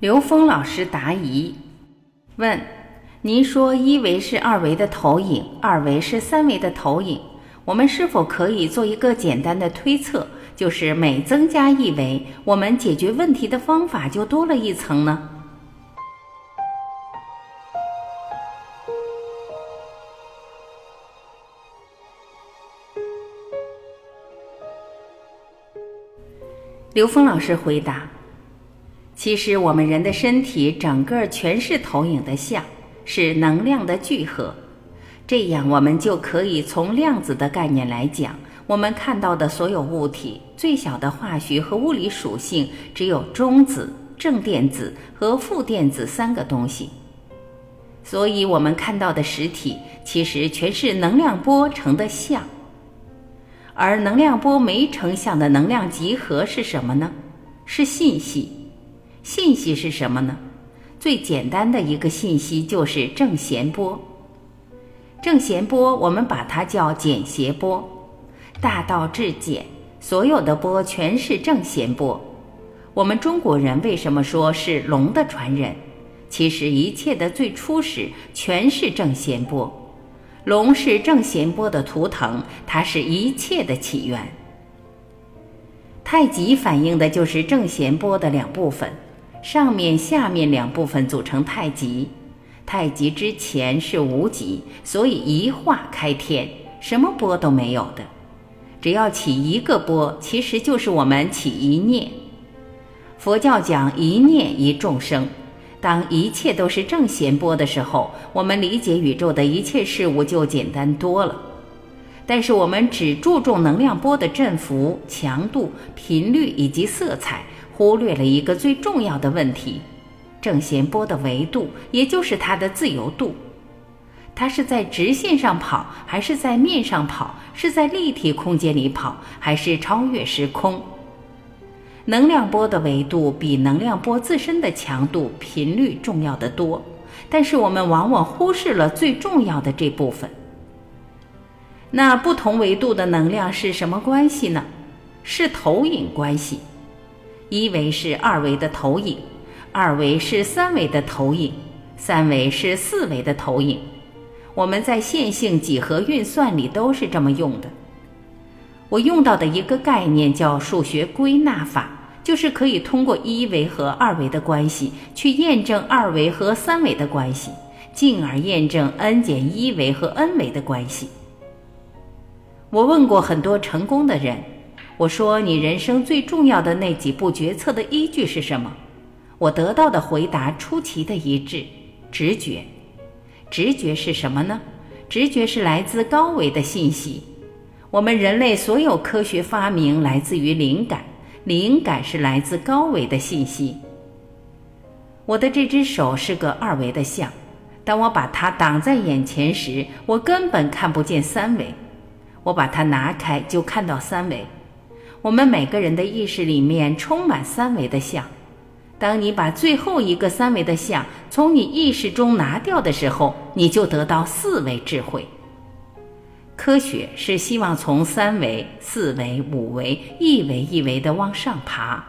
刘峰老师答疑问：您说一维是二维的投影，二维是三维的投影，我们是否可以做一个简单的推测，就是每增加一维，我们解决问题的方法就多了一层呢？刘峰老师回答。其实我们人的身体整个全是投影的像，是能量的聚合。这样我们就可以从量子的概念来讲，我们看到的所有物体最小的化学和物理属性只有中子、正电子和负电子三个东西。所以，我们看到的实体其实全是能量波成的像。而能量波没成像的能量集合是什么呢？是信息。信息是什么呢？最简单的一个信息就是正弦波。正弦波我们把它叫简谐波，大道至简，所有的波全是正弦波。我们中国人为什么说是龙的传人？其实一切的最初始全是正弦波。龙是正弦波的图腾，它是一切的起源。太极反映的就是正弦波的两部分。上面、下面两部分组成太极，太极之前是无极，所以一化开天，什么波都没有的。只要起一个波，其实就是我们起一念。佛教讲一念一众生，当一切都是正弦波的时候，我们理解宇宙的一切事物就简单多了。但是我们只注重能量波的振幅、强度、频率以及色彩。忽略了一个最重要的问题：正弦波的维度，也就是它的自由度。它是在直线上跑，还是在面上跑？是在立体空间里跑，还是超越时空？能量波的维度比能量波自身的强度、频率重要得多，但是我们往往忽视了最重要的这部分。那不同维度的能量是什么关系呢？是投影关系。一维是二维的投影，二维是三维的投影，三维是四维的投影。我们在线性几何运算里都是这么用的。我用到的一个概念叫数学归纳法，就是可以通过一维和二维的关系去验证二维和三维的关系，进而验证 n 减一维和 n 维的关系。我问过很多成功的人。我说：“你人生最重要的那几步决策的依据是什么？”我得到的回答出奇的一致：直觉。直觉是什么呢？直觉是来自高维的信息。我们人类所有科学发明来自于灵感，灵感是来自高维的信息。我的这只手是个二维的像，当我把它挡在眼前时，我根本看不见三维；我把它拿开，就看到三维。我们每个人的意识里面充满三维的像，当你把最后一个三维的像从你意识中拿掉的时候，你就得到四维智慧。科学是希望从三维、四维、五维一维一维的往上爬，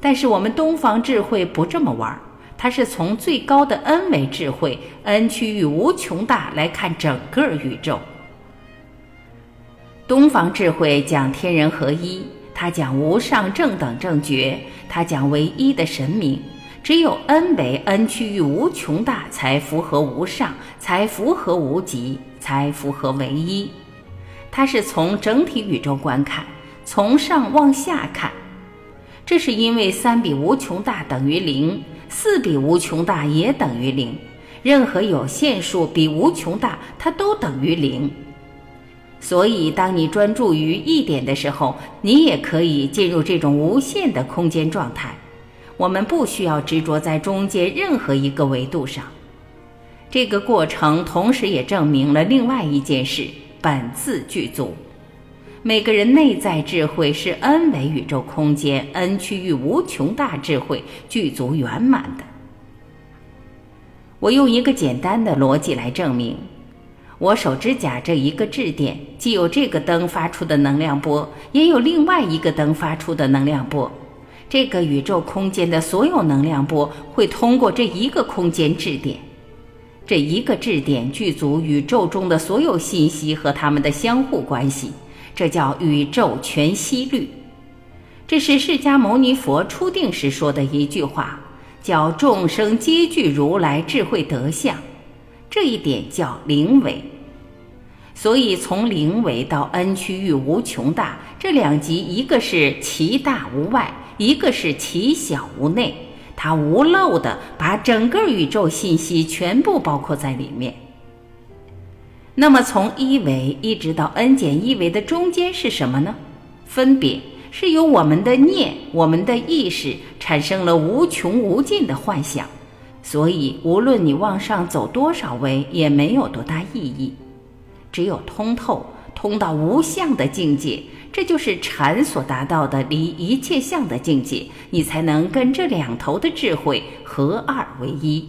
但是我们东方智慧不这么玩，它是从最高的 n 维智慧，n 趋于无穷大来看整个宇宙。东方智慧讲天人合一。他讲无上正等正觉，他讲唯一的神明，只有 n 为 n 趋于无穷大，才符合无上，才符合无极，才符合唯一。他是从整体宇宙观看，从上往下看，这是因为三比无穷大等于零，四比无穷大也等于零，任何有限数比无穷大，它都等于零。所以，当你专注于一点的时候，你也可以进入这种无限的空间状态。我们不需要执着在中间任何一个维度上。这个过程同时也证明了另外一件事：本自具足。每个人内在智慧是 n 维宇宙空间 n 区域无穷大智慧具足圆满的。我用一个简单的逻辑来证明。我手指甲这一个质点，既有这个灯发出的能量波，也有另外一个灯发出的能量波。这个宇宙空间的所有能量波会通过这一个空间质点，这一个质点具足宇宙中的所有信息和它们的相互关系，这叫宇宙全息律。这是释迦牟尼佛初定时说的一句话，叫“众生皆具如来智慧德相”，这一点叫灵为。所以从灵为到 n 区域无穷大这两极，一个是其大无外。一个是其小无内，它无漏的把整个宇宙信息全部包括在里面。那么从一维一直到 n 减一维的中间是什么呢？分别是由我们的念、我们的意识产生了无穷无尽的幻想，所以无论你往上走多少维，也没有多大意义。只有通透，通到无相的境界。这就是禅所达到的离一切相的境界，你才能跟这两头的智慧合二为一。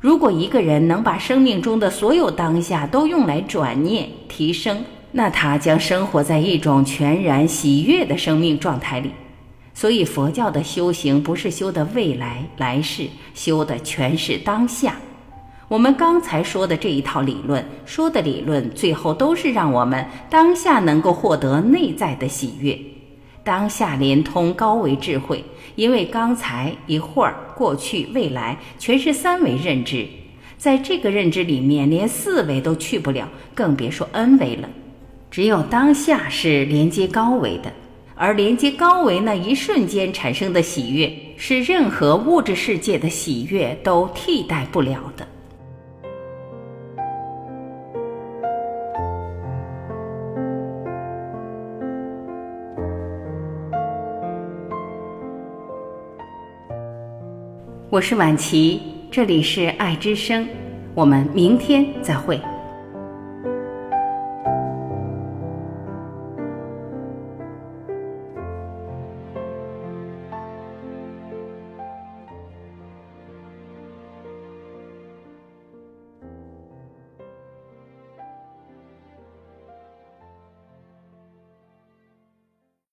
如果一个人能把生命中的所有当下都用来转念提升，那他将生活在一种全然喜悦的生命状态里。所以，佛教的修行不是修的未来来世，修的全是当下。我们刚才说的这一套理论，说的理论，最后都是让我们当下能够获得内在的喜悦，当下连通高维智慧。因为刚才一会儿、过去、未来，全是三维认知，在这个认知里面，连四维都去不了，更别说 n 维了。只有当下是连接高维的，而连接高维那一瞬间产生的喜悦，是任何物质世界的喜悦都替代不了的。我是晚琪，这里是爱之声，我们明天再会。